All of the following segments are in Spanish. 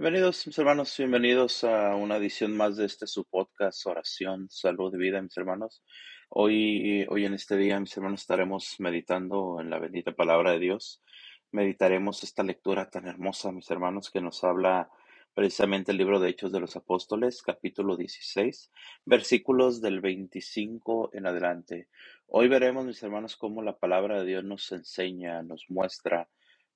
Bienvenidos, mis hermanos, bienvenidos a una edición más de este su podcast, Oración, Salud y Vida, mis hermanos. Hoy, hoy en este día, mis hermanos, estaremos meditando en la bendita palabra de Dios. Meditaremos esta lectura tan hermosa, mis hermanos, que nos habla precisamente el libro de Hechos de los Apóstoles, capítulo 16, versículos del 25 en adelante. Hoy veremos, mis hermanos, cómo la palabra de Dios nos enseña, nos muestra,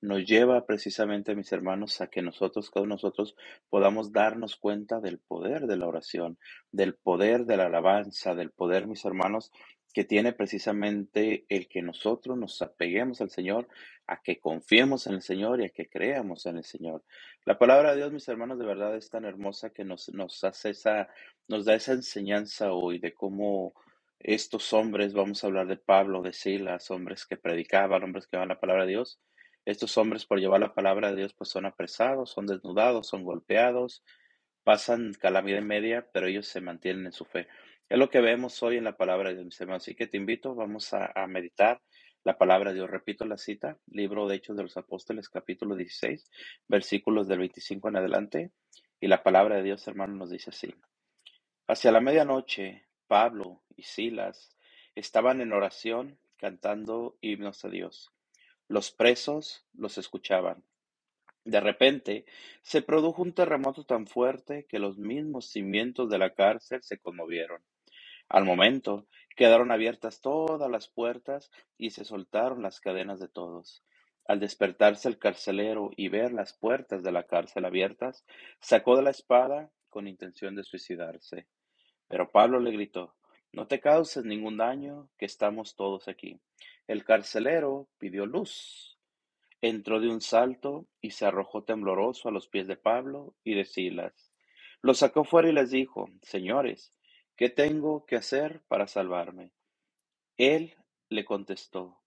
nos lleva precisamente, mis hermanos, a que nosotros, cada nosotros, podamos darnos cuenta del poder de la oración, del poder de la alabanza, del poder, mis hermanos, que tiene precisamente el que nosotros nos apeguemos al Señor, a que confiemos en el Señor y a que creamos en el Señor. La palabra de Dios, mis hermanos, de verdad es tan hermosa que nos, nos hace esa, nos da esa enseñanza hoy de cómo estos hombres, vamos a hablar de Pablo, de Silas, hombres que predicaban, hombres que van la palabra de Dios, estos hombres por llevar la palabra de Dios pues son apresados, son desnudados, son golpeados, pasan calamidad media, pero ellos se mantienen en su fe. Es lo que vemos hoy en la palabra de Dios. Así que te invito, vamos a, a meditar la palabra de Dios. Repito la cita, libro de Hechos de los Apóstoles, capítulo 16, versículos del 25 en adelante. Y la palabra de Dios, hermano, nos dice así. Hacia la medianoche, Pablo y Silas estaban en oración cantando himnos a Dios. Los presos los escuchaban. De repente se produjo un terremoto tan fuerte que los mismos cimientos de la cárcel se conmovieron. Al momento quedaron abiertas todas las puertas y se soltaron las cadenas de todos. Al despertarse el carcelero y ver las puertas de la cárcel abiertas, sacó de la espada con intención de suicidarse. Pero Pablo le gritó, No te causes ningún daño, que estamos todos aquí. El carcelero pidió luz. Entró de un salto y se arrojó tembloroso a los pies de Pablo y de Silas. Los sacó fuera y les dijo, Señores, ¿qué tengo que hacer para salvarme? Él le contestó,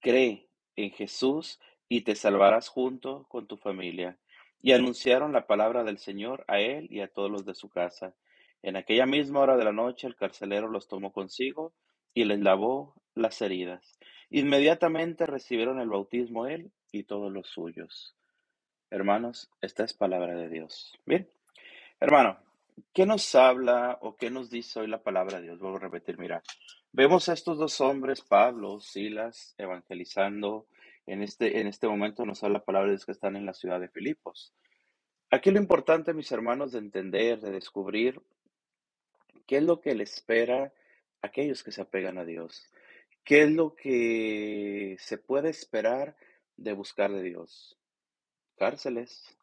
Cree en Jesús y te salvarás junto con tu familia. Y anunciaron la palabra del Señor a él y a todos los de su casa. En aquella misma hora de la noche el carcelero los tomó consigo y les lavó las heridas. Inmediatamente recibieron el bautismo él y todos los suyos. Hermanos, esta es palabra de Dios. Bien, hermano, ¿qué nos habla o qué nos dice hoy la palabra de Dios? Vuelvo a repetir, mira, vemos a estos dos hombres, Pablo, Silas, evangelizando. En este, en este momento nos habla la palabra de Dios que están en la ciudad de Filipos. Aquí lo importante, mis hermanos, de entender, de descubrir qué es lo que le espera a aquellos que se apegan a Dios. ¿Qué es lo que se puede esperar de buscar de Dios? Cárceles,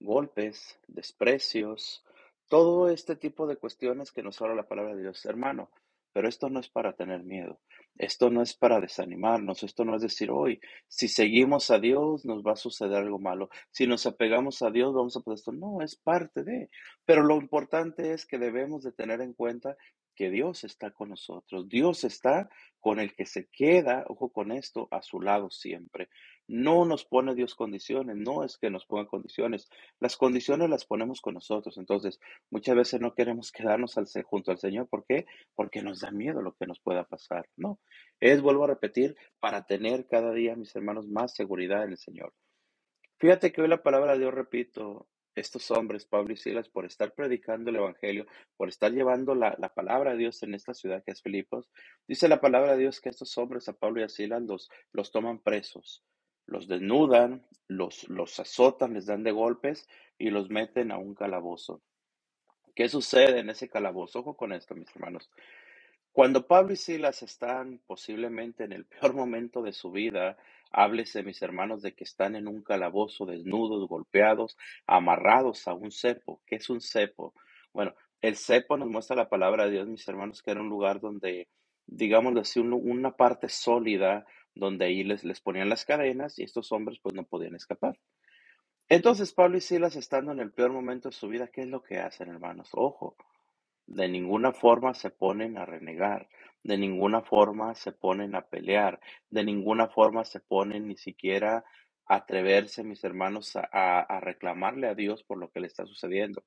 golpes, desprecios, todo este tipo de cuestiones que nos habla la palabra de Dios, hermano. Pero esto no es para tener miedo, esto no es para desanimarnos, esto no es decir, hoy, si seguimos a Dios nos va a suceder algo malo, si nos apegamos a Dios vamos a poder esto. No, es parte de. Pero lo importante es que debemos de tener en cuenta que Dios está con nosotros. Dios está con el que se queda, ojo con esto, a su lado siempre. No nos pone Dios condiciones, no es que nos ponga condiciones. Las condiciones las ponemos con nosotros. Entonces, muchas veces no queremos quedarnos junto al Señor. ¿Por qué? Porque nos da miedo lo que nos pueda pasar. No, es, vuelvo a repetir, para tener cada día, mis hermanos, más seguridad en el Señor. Fíjate que hoy la palabra de Dios, repito, estos hombres, Pablo y Silas, por estar predicando el Evangelio, por estar llevando la, palabra de Dios en esta ciudad que es Filipos, dice la palabra de Dios que estos hombres, a Pablo y a Silas, los, los toman presos, los desnudan, los, los azotan, les dan de golpes y los meten a un calabozo. ¿Qué sucede en ese calabozo? Ojo con esto, mis hermanos. Cuando Pablo y Silas están posiblemente en el peor momento de su vida, háblese, mis hermanos, de que están en un calabozo, desnudos, golpeados, amarrados a un cepo. ¿Qué es un cepo? Bueno, el cepo nos muestra la palabra de Dios, mis hermanos, que era un lugar donde, digamos así, una parte sólida, donde ahí les, les ponían las cadenas y estos hombres pues no podían escapar. Entonces Pablo y Silas, estando en el peor momento de su vida, ¿qué es lo que hacen, hermanos? Ojo, de ninguna forma se ponen a renegar, de ninguna forma se ponen a pelear, de ninguna forma se ponen ni siquiera a atreverse, mis hermanos, a, reclamarle a Dios por lo que le está sucediendo.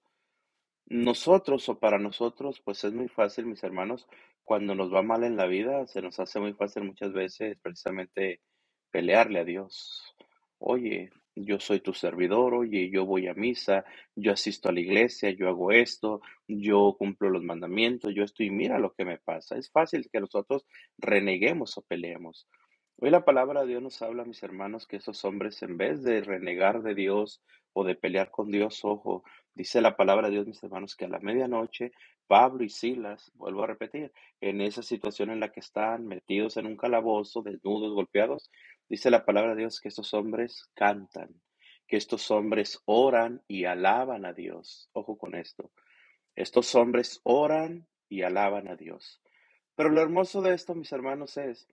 Nosotros o para nosotros, pues es muy fácil, mis hermanos, cuando nos va mal en la vida, se nos hace muy fácil muchas veces precisamente pelearle a Dios. Oye, yo soy tu servidor, oye, yo voy a misa, yo asisto a la iglesia, yo hago esto, yo cumplo los mandamientos, yo estoy, mira lo que me pasa. Es fácil que nosotros reneguemos o peleemos. Hoy la palabra de Dios nos habla, mis hermanos, que esos hombres en vez de renegar de Dios o de pelear con Dios, ojo, dice la palabra de Dios, mis hermanos, que a la medianoche Pablo y Silas, vuelvo a repetir, en esa situación en la que están metidos en un calabozo, desnudos, golpeados, dice la palabra de Dios que estos hombres cantan, que estos hombres oran y alaban a Dios. Ojo con esto. Estos hombres oran y alaban a Dios. Pero lo hermoso de esto, mis hermanos, es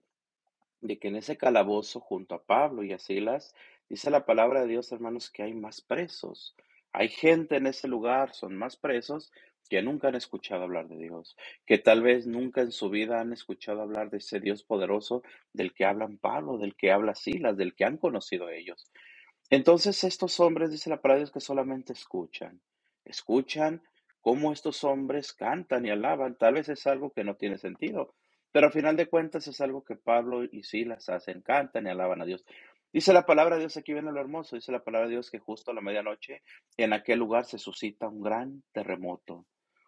de que en ese calabozo junto a Pablo y a Silas, dice la palabra de Dios, hermanos, que hay más presos. Hay gente en ese lugar, son más presos que nunca han escuchado hablar de Dios, que tal vez nunca en su vida han escuchado hablar de ese Dios poderoso del que hablan Pablo, del que habla Silas, del que han conocido ellos. Entonces estos hombres, dice la palabra Dios, que solamente escuchan, escuchan cómo estos hombres cantan y alaban. Tal vez es algo que no tiene sentido, pero al final de cuentas es algo que Pablo y Silas hacen, cantan y alaban a Dios. Dice la palabra de Dios, aquí viene lo hermoso, dice la palabra de Dios que justo a la medianoche en aquel lugar se suscita un gran terremoto.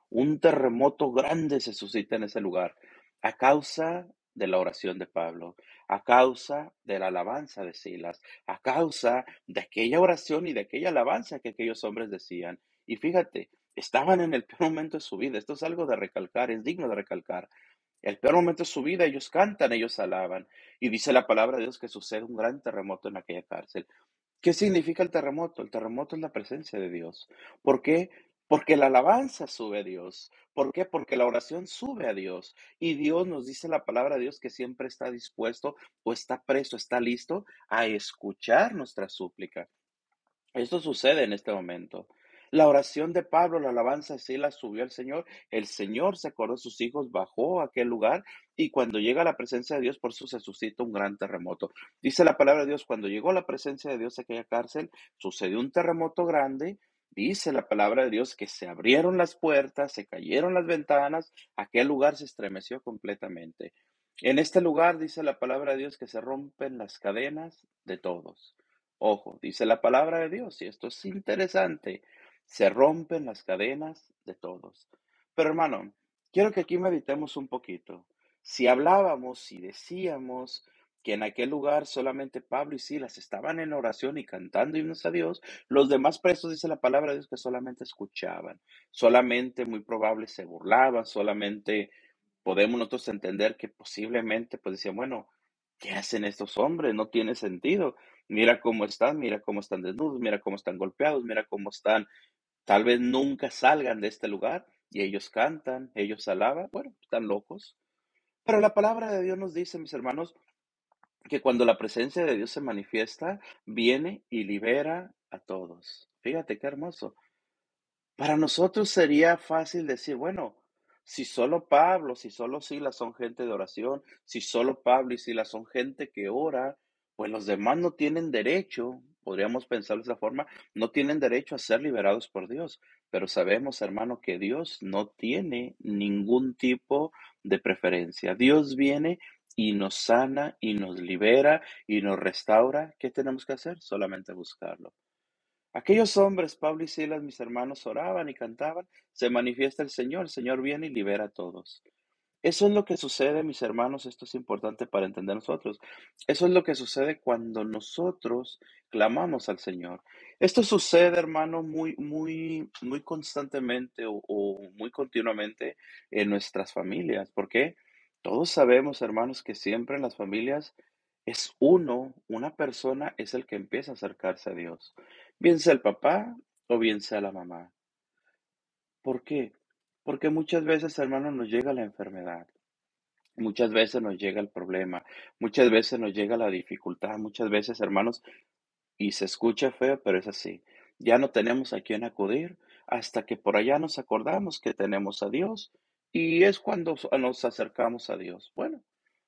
Un terremoto grande se suscita en ese lugar a causa de la oración de Pablo, a causa de la alabanza de Silas, a causa de aquella oración y de aquella alabanza que aquellos hombres decían. Y fíjate, estaban en el peor momento de su vida. Esto es algo de recalcar, es digno de recalcar. El peor momento de su vida, ellos cantan, ellos alaban. Y dice la palabra de Dios que sucede un gran terremoto en aquella cárcel. ¿Qué significa el terremoto? El terremoto es la presencia de Dios. ¿Por qué? Porque la alabanza sube a Dios. ¿Por qué? Porque la oración sube a Dios. Y Dios nos dice la palabra de Dios que siempre está dispuesto o está presto, está listo a escuchar nuestra súplica. Esto sucede en este momento. La oración de Pablo, la alabanza sí la subió al Señor. El Señor se acordó de sus hijos, bajó a aquel lugar y cuando llega la presencia de Dios, por eso se suscita un gran terremoto. Dice la palabra de Dios, cuando llegó la presencia de Dios a aquella cárcel, sucedió un terremoto grande. Dice la palabra de Dios que se abrieron las puertas, se cayeron las ventanas, aquel lugar se estremeció completamente. En este lugar dice la palabra de Dios que se rompen las cadenas de todos. Ojo, dice la palabra de Dios, y esto es interesante se rompen las cadenas de todos. Pero hermano, quiero que aquí meditemos un poquito. Si hablábamos y decíamos que en aquel lugar solamente Pablo y Silas estaban en oración y cantando himnos a Dios, los demás presos, dice la palabra de Dios, que solamente escuchaban, solamente muy probable se burlaban, solamente podemos nosotros entender que posiblemente pues decían, bueno, ¿qué hacen estos hombres? No tiene sentido. Mira cómo están, mira cómo están desnudos, mira cómo están golpeados, mira cómo están Tal vez nunca salgan de este lugar y ellos cantan, ellos alaban, bueno, están locos. Pero la palabra de Dios nos dice, mis hermanos, que cuando la presencia de Dios se manifiesta, viene y libera a todos. Fíjate qué hermoso. Para nosotros sería fácil decir, bueno, si solo Pablo, si solo Silas son gente de oración, si solo Pablo y Silas son gente que ora, pues los demás no tienen derecho podríamos pensar de esa forma, no tienen derecho a ser liberados por Dios. Pero sabemos, hermano, que Dios no tiene ningún tipo de preferencia. Dios viene y nos sana y nos libera y nos restaura. ¿Qué tenemos que hacer? Solamente buscarlo. Aquellos hombres, Pablo y Silas, mis hermanos, oraban y cantaban, se manifiesta el Señor, el Señor viene y libera a todos. Eso es lo que sucede, mis hermanos, esto es importante para entender nosotros. Eso es lo que sucede cuando nosotros clamamos al Señor. Esto sucede, hermano, muy, muy, muy constantemente o, muy continuamente en nuestras familias. ¿Por qué? Todos sabemos, hermanos, que siempre en las familias es uno, una persona es el que empieza a acercarse a Dios. Bien sea el papá o bien sea la mamá. ¿Por qué? Porque muchas veces, hermano, nos llega la enfermedad, muchas veces nos llega el problema, muchas veces nos llega la dificultad, muchas veces, hermanos, y se escucha feo, pero es así. Ya no tenemos a quién acudir hasta que por allá nos acordamos que tenemos a Dios y es cuando nos acercamos a Dios. Bueno,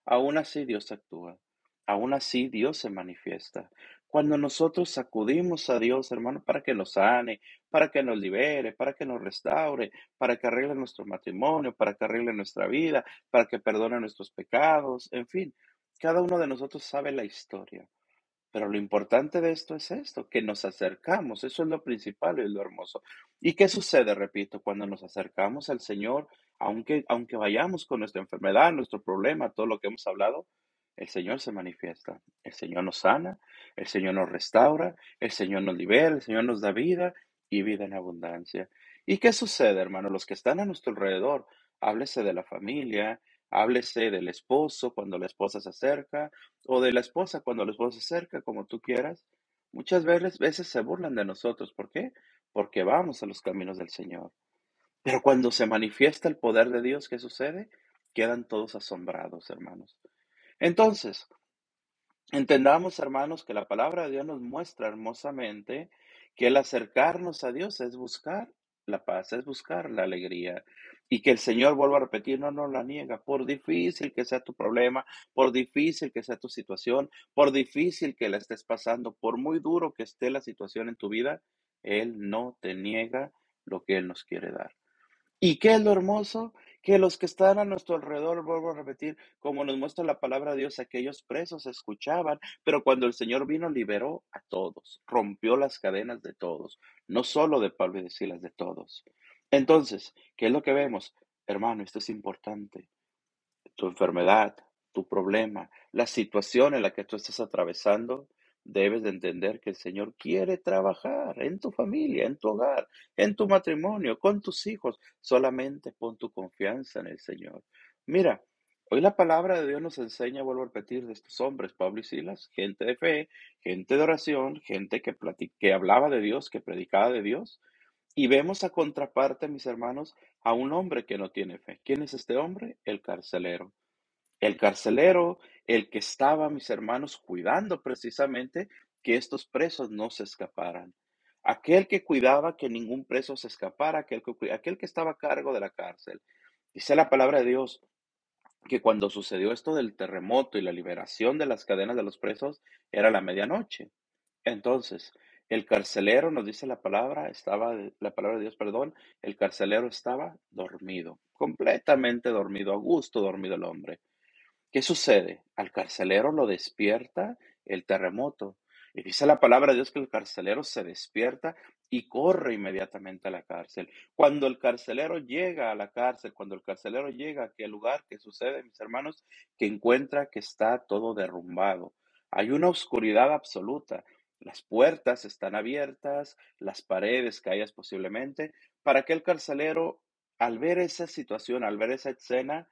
aún así Dios actúa, aún así Dios se manifiesta. Cuando nosotros acudimos a Dios, hermano, para que nos sane, para que nos libere, para que nos restaure, para que arregle nuestro matrimonio, para que arregle nuestra vida, para que perdone nuestros pecados, en fin, cada uno de nosotros sabe la historia. Pero lo importante de esto es esto, que nos acercamos, eso es lo principal y lo hermoso. ¿Y qué sucede, repito, cuando nos acercamos al Señor, aunque, aunque vayamos con nuestra enfermedad, nuestro problema, todo lo que hemos hablado, el Señor se manifiesta, el Señor nos sana, el Señor nos restaura, el Señor nos libera, el Señor nos da vida y vida en abundancia. ¿Y qué sucede, hermano? Los que están a nuestro alrededor, háblese de la familia, Háblese del esposo cuando la esposa se acerca o de la esposa cuando la esposa se acerca, como tú quieras. Muchas veces, veces se burlan de nosotros. ¿Por qué? Porque vamos a los caminos del Señor. Pero cuando se manifiesta el poder de Dios, ¿qué sucede? Quedan todos asombrados, hermanos. Entonces, entendamos, hermanos, que la palabra de Dios nos muestra hermosamente que el acercarnos a Dios es buscar la paz, es buscar la alegría. Y que el Señor vuelva a repetir, no nos la niega, por difícil que sea tu problema, por difícil que sea tu situación, por difícil que la estés pasando, por muy duro que esté la situación en tu vida, Él no te niega lo que Él nos quiere dar. ¿Y qué es lo hermoso? Que los que están a nuestro alrededor, vuelvo a repetir, como nos muestra la palabra de Dios, aquellos presos escuchaban, pero cuando el Señor vino, liberó a todos, rompió las cadenas de todos, no solo de Pablo y de Silas, de todos. Entonces, ¿qué es lo que vemos? Hermano, esto es importante. Tu enfermedad, tu problema, la situación en la que tú estás atravesando, debes de entender que el Señor quiere trabajar en tu familia, en tu hogar, en tu matrimonio, con tus hijos. Solamente pon tu confianza en el Señor. Mira, hoy la palabra de Dios nos enseña, vuelvo a repetir, de estos hombres, Pablo y Silas, gente de fe, gente de oración, gente que, que hablaba de Dios, que predicaba de Dios. Y vemos a contraparte, mis hermanos, a un hombre que no tiene fe. ¿Quién es este hombre? El carcelero. El carcelero, el que estaba, mis hermanos, cuidando precisamente que estos presos no se escaparan. Aquel que cuidaba que ningún preso se escapara, aquel que, aquel que estaba a cargo de la cárcel. Dice la palabra de Dios que cuando sucedió esto del terremoto y la liberación de las cadenas de los presos, era la medianoche. Entonces, el carcelero, nos dice la palabra, estaba, la palabra de Dios, perdón, el carcelero estaba dormido, completamente dormido, a gusto dormido el hombre. ¿Qué sucede? Al carcelero lo despierta el terremoto. Y dice la palabra de Dios que el carcelero se despierta y corre inmediatamente a la cárcel. Cuando el carcelero llega a la cárcel, cuando el carcelero llega a aquel lugar, ¿qué sucede, mis hermanos? Que encuentra que está todo derrumbado. Hay una oscuridad absoluta. Las puertas están abiertas, las paredes caídas posiblemente, para que el carcelero, al ver esa situación, al ver esa escena,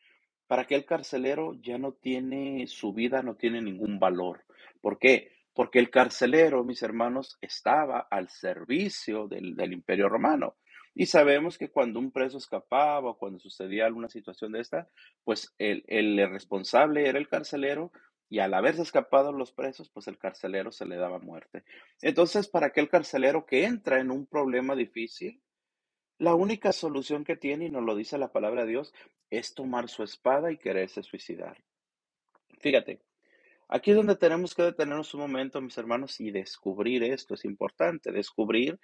para que el carcelero ya no tiene, su vida no tiene ningún valor. ¿Por qué? Porque el carcelero, mis hermanos, estaba al servicio del, imperio romano. Y sabemos que cuando un preso escapaba o cuando sucedía alguna situación de esta, pues el, el, responsable era el carcelero y al haberse escapado los presos, pues el carcelero se le daba muerte. Entonces, para aquel carcelero que entra en un problema difícil, la única solución que tiene, y nos lo dice la palabra de Dios, es tomar su espada y quererse suicidar. Fíjate, aquí es donde tenemos que detenernos un momento, mis hermanos, y descubrir esto. Es importante descubrir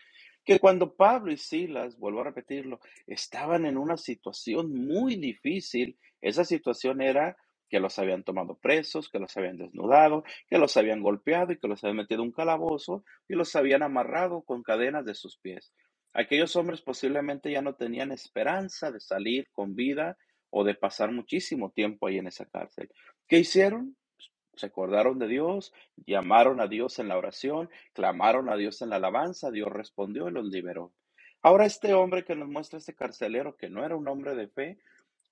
que cuando Pablo y Silas, vuelvo a repetirlo, estaban en una situación muy difícil, esa situación era que los habían tomado presos, que los habían desnudado, que los habían golpeado y que los habían metido en un calabozo y los habían amarrado con cadenas de sus pies. Aquellos hombres posiblemente ya no tenían esperanza de salir con vida o de pasar muchísimo tiempo ahí en esa cárcel. ¿Qué hicieron? Se acordaron de Dios, llamaron a Dios en la oración, clamaron a Dios en la alabanza, Dios respondió y los liberó. Ahora este hombre que nos muestra este carcelero, que no era un hombre de fe,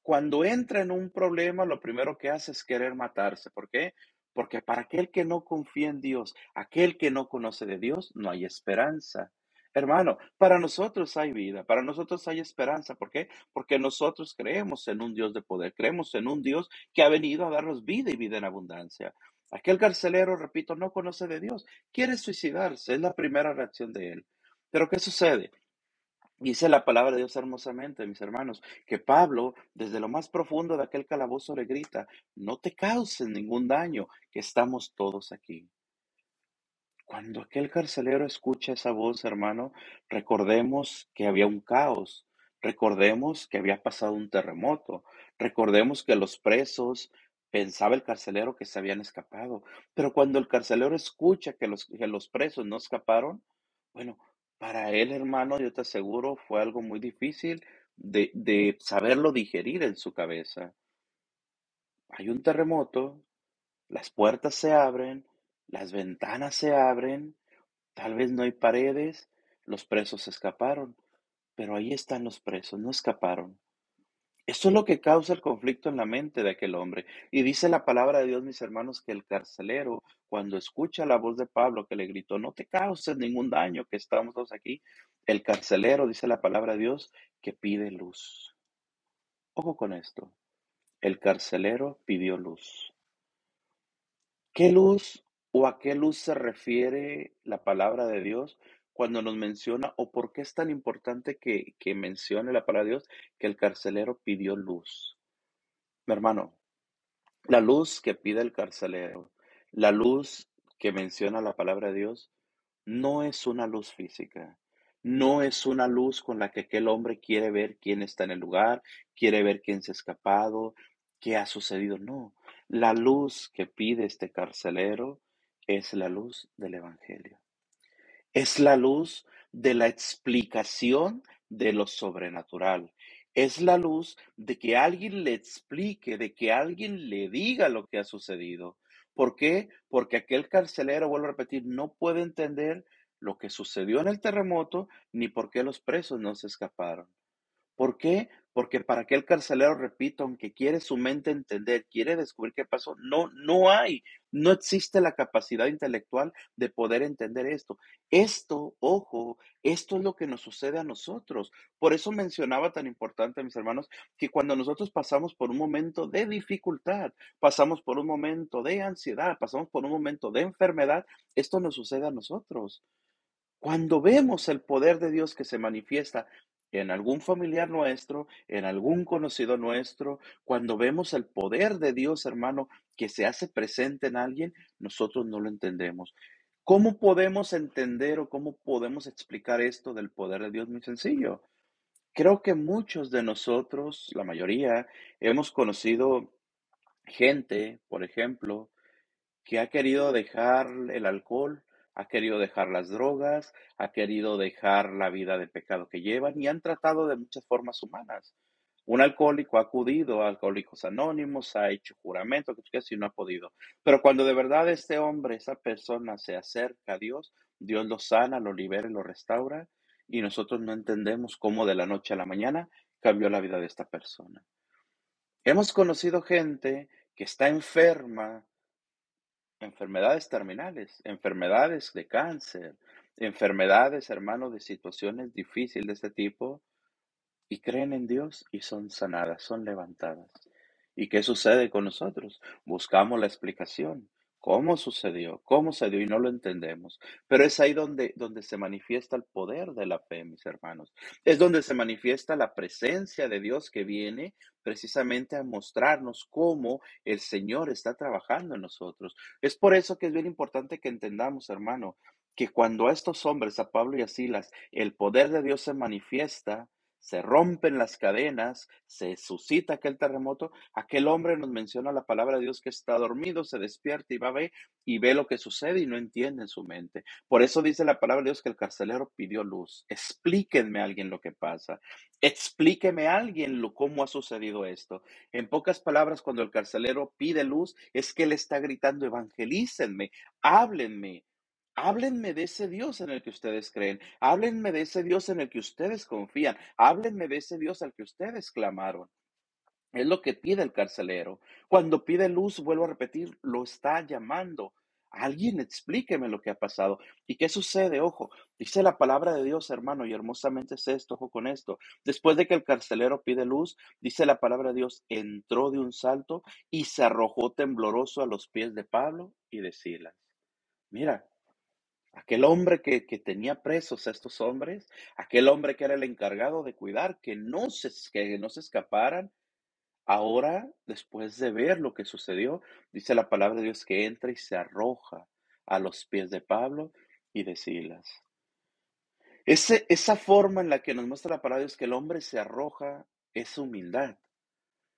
cuando entra en un problema, lo primero que hace es querer matarse. ¿Por qué? Porque para aquel que no confía en Dios, aquel que no conoce de Dios, no hay esperanza. Hermano, para nosotros hay vida, para nosotros hay esperanza. ¿Por qué? Porque nosotros creemos en un Dios de poder, creemos en un Dios que ha venido a darnos vida y vida en abundancia. Aquel carcelero, repito, no conoce de Dios, quiere suicidarse, es la primera reacción de él. Pero ¿qué sucede? Dice la palabra de Dios hermosamente, mis hermanos, que Pablo, desde lo más profundo de aquel calabozo, le grita, no te causen ningún daño, que estamos todos aquí. Cuando aquel carcelero escucha esa voz, hermano, recordemos que había un caos, recordemos que había pasado un terremoto, recordemos que los presos Pensaba el carcelero que se habían escapado, pero cuando el carcelero escucha que los, que los presos no escaparon, bueno, para él, hermano, yo te aseguro, fue algo muy difícil de, de saberlo digerir en su cabeza. Hay un terremoto, las puertas se abren, las ventanas se abren, tal vez no hay paredes, los presos escaparon, pero ahí están los presos, no escaparon. Esto es lo que causa el conflicto en la mente de aquel hombre. Y dice la palabra de Dios, mis hermanos, que el carcelero, cuando escucha la voz de Pablo que le gritó, no te causes ningún daño, que estamos todos aquí, el carcelero, dice la palabra de Dios, que pide luz. Ojo con esto. El carcelero pidió luz. ¿Qué luz o a qué luz se refiere la palabra de Dios cuando nos menciona o por qué es tan importante que, que mencione la palabra de Dios que el carcelero pidió luz? Mi hermano, la luz que pide el carcelero, la luz que menciona la palabra de Dios, no es una luz física, no es una luz con la que aquel hombre quiere ver quién está en el lugar, quiere ver quién se ha escapado, qué ha sucedido. No, la luz que pide este carcelero es la luz del Evangelio. Es la luz de la explicación de lo sobrenatural. Es la luz de que alguien le explique, de que alguien le diga lo que ha sucedido. ¿Por qué? Porque aquel carcelero, vuelvo a repetir, no puede entender lo que sucedió en el terremoto ni por qué los presos no se escaparon. ¿Por qué? Porque para aquel carcelero, repito, aunque quiere su mente entender, quiere descubrir qué pasó, no, no hay, no existe la capacidad intelectual de poder entender esto. Esto, ojo, esto es lo que nos sucede a nosotros. Por eso mencionaba tan importante, mis hermanos, que cuando nosotros pasamos por un momento de dificultad, pasamos por un momento de ansiedad, pasamos por un momento de enfermedad, esto nos sucede a nosotros. Cuando vemos el poder de Dios que se manifiesta en algún familiar nuestro, en algún conocido nuestro, cuando vemos el poder de Dios, hermano, que se hace presente en alguien, nosotros no lo entendemos. ¿Cómo podemos entender o cómo podemos explicar esto del poder de Dios? Muy sencillo. Creo que muchos de nosotros, la mayoría, hemos conocido gente, por ejemplo, que ha querido dejar el alcohol ha querido dejar las drogas, ha querido dejar la vida de pecado que llevan y han tratado de muchas formas humanas. Un alcohólico ha acudido a alcohólicos anónimos, ha hecho juramento, que y no ha podido. Pero cuando de verdad este hombre, esa persona se acerca a Dios, Dios lo sana, lo libera y lo restaura, y nosotros no entendemos cómo de la noche a la mañana cambió la vida de esta persona. Hemos conocido gente que está enferma enfermedades terminales, enfermedades de cáncer, enfermedades, hermano, de situaciones difíciles de este tipo, y creen en Dios y son sanadas, son levantadas. ¿Y qué sucede con nosotros? Buscamos la explicación. ¿Cómo sucedió? ¿Cómo se? Y no lo entendemos. Pero es ahí donde, donde se manifiesta el poder de la fe, mis hermanos. Es donde se manifiesta la presencia de Dios que viene precisamente a mostrarnos cómo el Señor está trabajando en nosotros. Es por eso que es bien importante que entendamos, hermano, que cuando a estos hombres, a Pablo y a Silas, el poder de Dios se manifiesta, se rompen las cadenas, se suscita aquel terremoto, aquel hombre nos menciona la palabra de Dios que está dormido, se despierta y va a ver y ve lo que sucede y no entiende en su mente. Por eso dice la palabra de Dios que el carcelero pidió luz. Explíquenme a alguien lo que pasa. Explíqueme a alguien lo, cómo ha sucedido esto. En pocas palabras, cuando el carcelero pide luz, es que él está gritando, evangelícenme, háblenme, Háblenme de ese Dios en el que ustedes creen. Háblenme de ese Dios en el que ustedes confían. Háblenme de ese Dios al que ustedes clamaron. Es lo que pide el carcelero. Cuando pide luz, vuelvo a repetir, lo está llamando. Alguien explíqueme lo que ha pasado. ¿Y qué sucede? Ojo, dice la palabra de Dios, hermano, y hermosamente es esto, con esto. Después de que el carcelero pide luz, dice la palabra de Dios, entró de un salto y se arrojó tembloroso a los pies de Pablo y de Silas. Mira, Aquel hombre que, tenía presos a estos hombres, aquel hombre que era el encargado de cuidar que no, se, que no se escaparan, ahora, después de ver lo que sucedió, dice la palabra de Dios que entra y se arroja a los pies de Pablo y de Silas. esa forma en la que nos muestra la palabra de Dios que el hombre se arroja es humildad.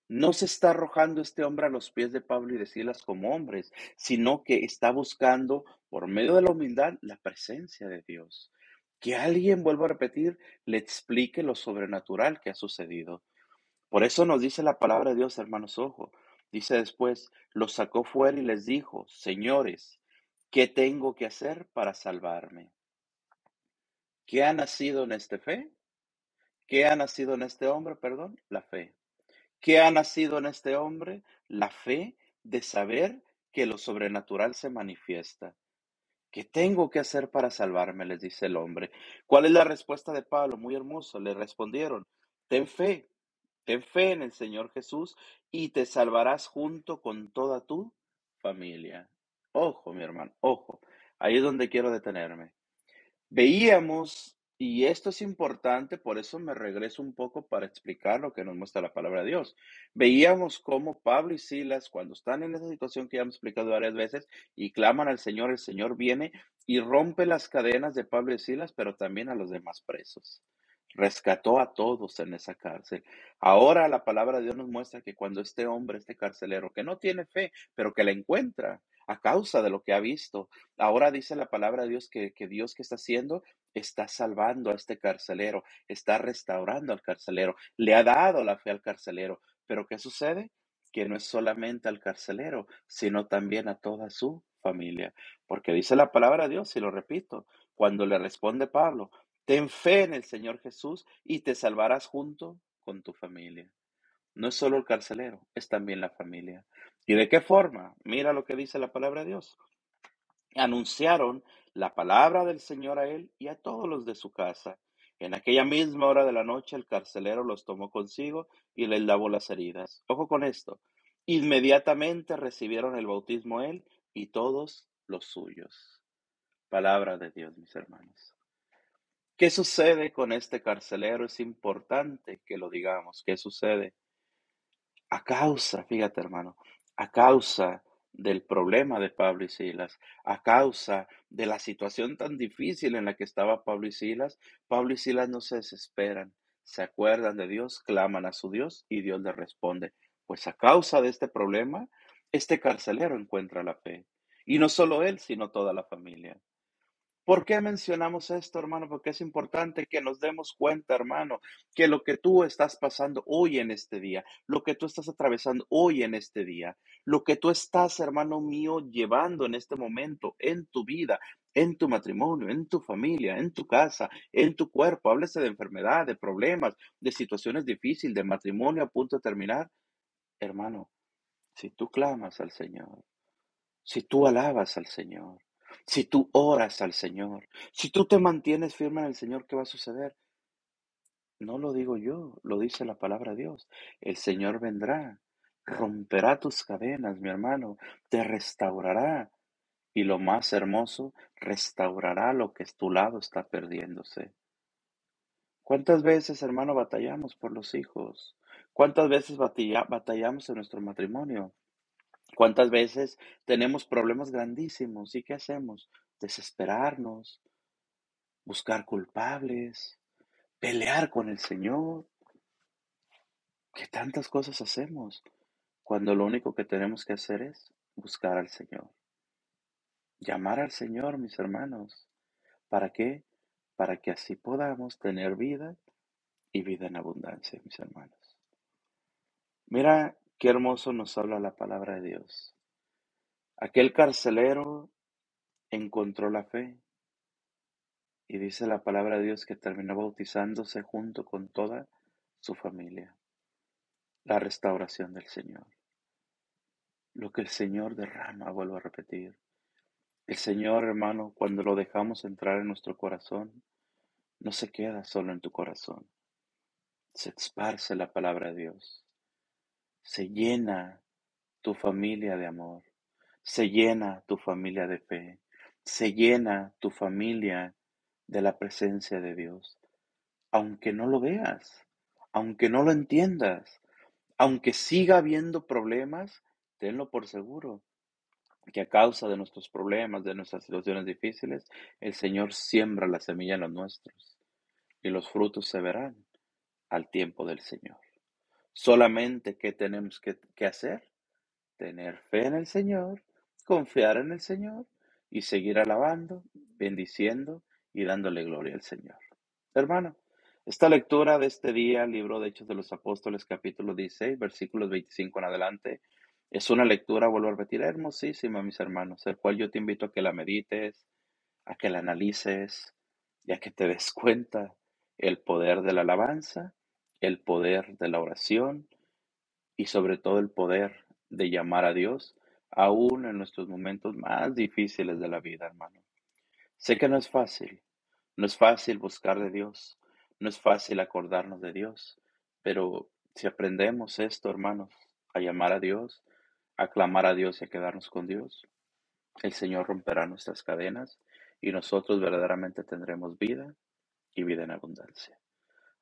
No se está arrojando este hombre a los pies de Pablo y de Silas como hombres, sino que está buscando, por medio de la humildad, la presencia de Dios. Que alguien, vuelvo a repetir, le explique lo sobrenatural que ha sucedido. Por eso nos dice la palabra de Dios, hermanos, ojo. Dice después, los sacó fuera y les dijo, señores, ¿qué tengo que hacer para salvarme? ¿Qué ha nacido en este fe? ¿Qué ha nacido en este hombre? Perdón, la fe. ¿Qué ha nacido en este hombre? La fe de saber que lo sobrenatural se manifiesta. ¿Qué tengo que hacer para salvarme? les dice el hombre. ¿Cuál es la respuesta de Pablo? Muy hermoso. Le respondieron, ten fe, ten fe en el Señor Jesús y te salvarás junto con toda tu familia. Ojo, mi hermano, ojo. Ahí es donde quiero detenerme. Veíamos y esto es importante, por eso me regreso un poco para explicar lo que nos muestra la palabra de Dios. Veíamos cómo Pablo y Silas, cuando están en esa situación que ya hemos explicado varias veces, y claman al Señor, el Señor viene y rompe las cadenas de Pablo y Silas, pero también a los demás presos. Rescató a todos en esa cárcel. Ahora la palabra de Dios nos muestra que cuando este hombre, este carcelero, que no tiene fe, pero que la encuentra, a causa de lo que ha visto. Ahora dice la palabra de Dios que, que Dios que está haciendo está salvando a este carcelero, está restaurando al carcelero, le ha dado la fe al carcelero. Pero ¿qué sucede? Que no es solamente al carcelero, sino también a toda su familia. Porque dice la palabra de Dios, y lo repito, cuando le responde Pablo, ten fe en el Señor Jesús y te salvarás junto con tu familia. No es solo el carcelero, es también la familia. ¿Y de qué forma? Mira lo que dice la palabra de Dios. Anunciaron la palabra del Señor a él y a todos los de su casa. En aquella misma hora de la noche el carcelero los tomó consigo y les lavó las heridas. Ojo con esto. Inmediatamente recibieron el bautismo él y todos los suyos. Palabra de Dios, mis hermanos. ¿Qué sucede con este carcelero? Es importante que lo digamos. ¿Qué sucede? A causa, fíjate hermano, a causa del problema de Pablo y Silas, a causa de la situación tan difícil en la que estaba Pablo y Silas, Pablo y Silas no se desesperan, se acuerdan de Dios, claman a su Dios y Dios les responde. Pues a causa de este problema, este carcelero encuentra la fe. Y no solo él, sino toda la familia. ¿Por qué mencionamos esto, hermano? Porque es importante que nos demos cuenta, hermano, que lo que tú estás pasando hoy en este día, lo que tú estás atravesando hoy en este día, lo que tú estás, hermano mío, llevando en este momento en tu vida, en tu matrimonio, en tu familia, en tu casa, en tu cuerpo, háblese de enfermedad, de problemas, de situaciones difíciles, de matrimonio a punto de terminar. Hermano, si tú clamas al Señor, si tú alabas al Señor, si tú oras al Señor, si tú te mantienes firme en el Señor, ¿qué va a suceder? No lo digo yo, lo dice la palabra de Dios. El Señor vendrá, romperá tus cadenas, mi hermano, te restaurará. Y lo más hermoso, restaurará lo que tu lado está perdiéndose. ¿Cuántas veces, hermano, batallamos por los hijos? ¿Cuántas veces batallamos en nuestro matrimonio? ¿Cuántas veces tenemos problemas grandísimos y qué hacemos? Desesperarnos, buscar culpables, pelear con el Señor. ¿Qué tantas cosas hacemos cuando lo único que tenemos que hacer es buscar al Señor? Llamar al Señor, mis hermanos. ¿Para qué? Para que así podamos tener vida y vida en abundancia, mis hermanos. Mira Qué hermoso nos habla la palabra de Dios. Aquel carcelero encontró la fe y dice la palabra de Dios que terminó bautizándose junto con toda su familia. La restauración del Señor. Lo que el Señor derrama, vuelvo a repetir. El Señor, hermano, cuando lo dejamos entrar en nuestro corazón, no se queda solo en tu corazón. Se esparce la palabra de Dios se llena tu familia de amor, se llena tu familia de fe, se llena tu familia de la presencia de Dios. Aunque no lo veas, aunque no lo entiendas, aunque siga habiendo problemas, tenlo por seguro que a causa de nuestros problemas, de nuestras situaciones difíciles, el Señor siembra la semilla en los nuestros y los frutos se verán al tiempo del Señor. Solamente, ¿qué tenemos que, hacer? Tener fe en el Señor, confiar en el Señor y seguir alabando, bendiciendo y dándole gloria al Señor. Hermano, esta lectura de este día, libro de Hechos de los Apóstoles, capítulo 16, versículos 25 en adelante, es una lectura, vuelvo a repetir, hermosísima, mis hermanos, el cual yo te invito a que la medites, a que la analices y a que te des cuenta el poder de la alabanza, el poder de la oración y sobre todo el poder de llamar a Dios, aún en nuestros momentos más difíciles de la vida, hermano. Sé que no es fácil, no es fácil buscar de Dios, no es fácil acordarnos de Dios, pero si aprendemos esto, hermanos, a llamar a Dios, a clamar a Dios y a quedarnos con Dios, el Señor romperá nuestras cadenas y nosotros verdaderamente tendremos vida y vida en abundancia.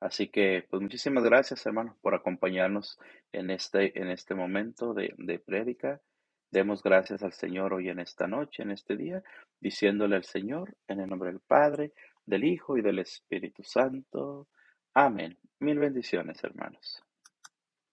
Así que, pues muchísimas gracias, hermanos, por acompañarnos en este, en este momento de, de prédica. Demos gracias al Señor hoy en esta noche, en este día, diciéndole al Señor, en el nombre del Padre, del Hijo y del Espíritu Santo. Amén. Mil bendiciones, hermanos.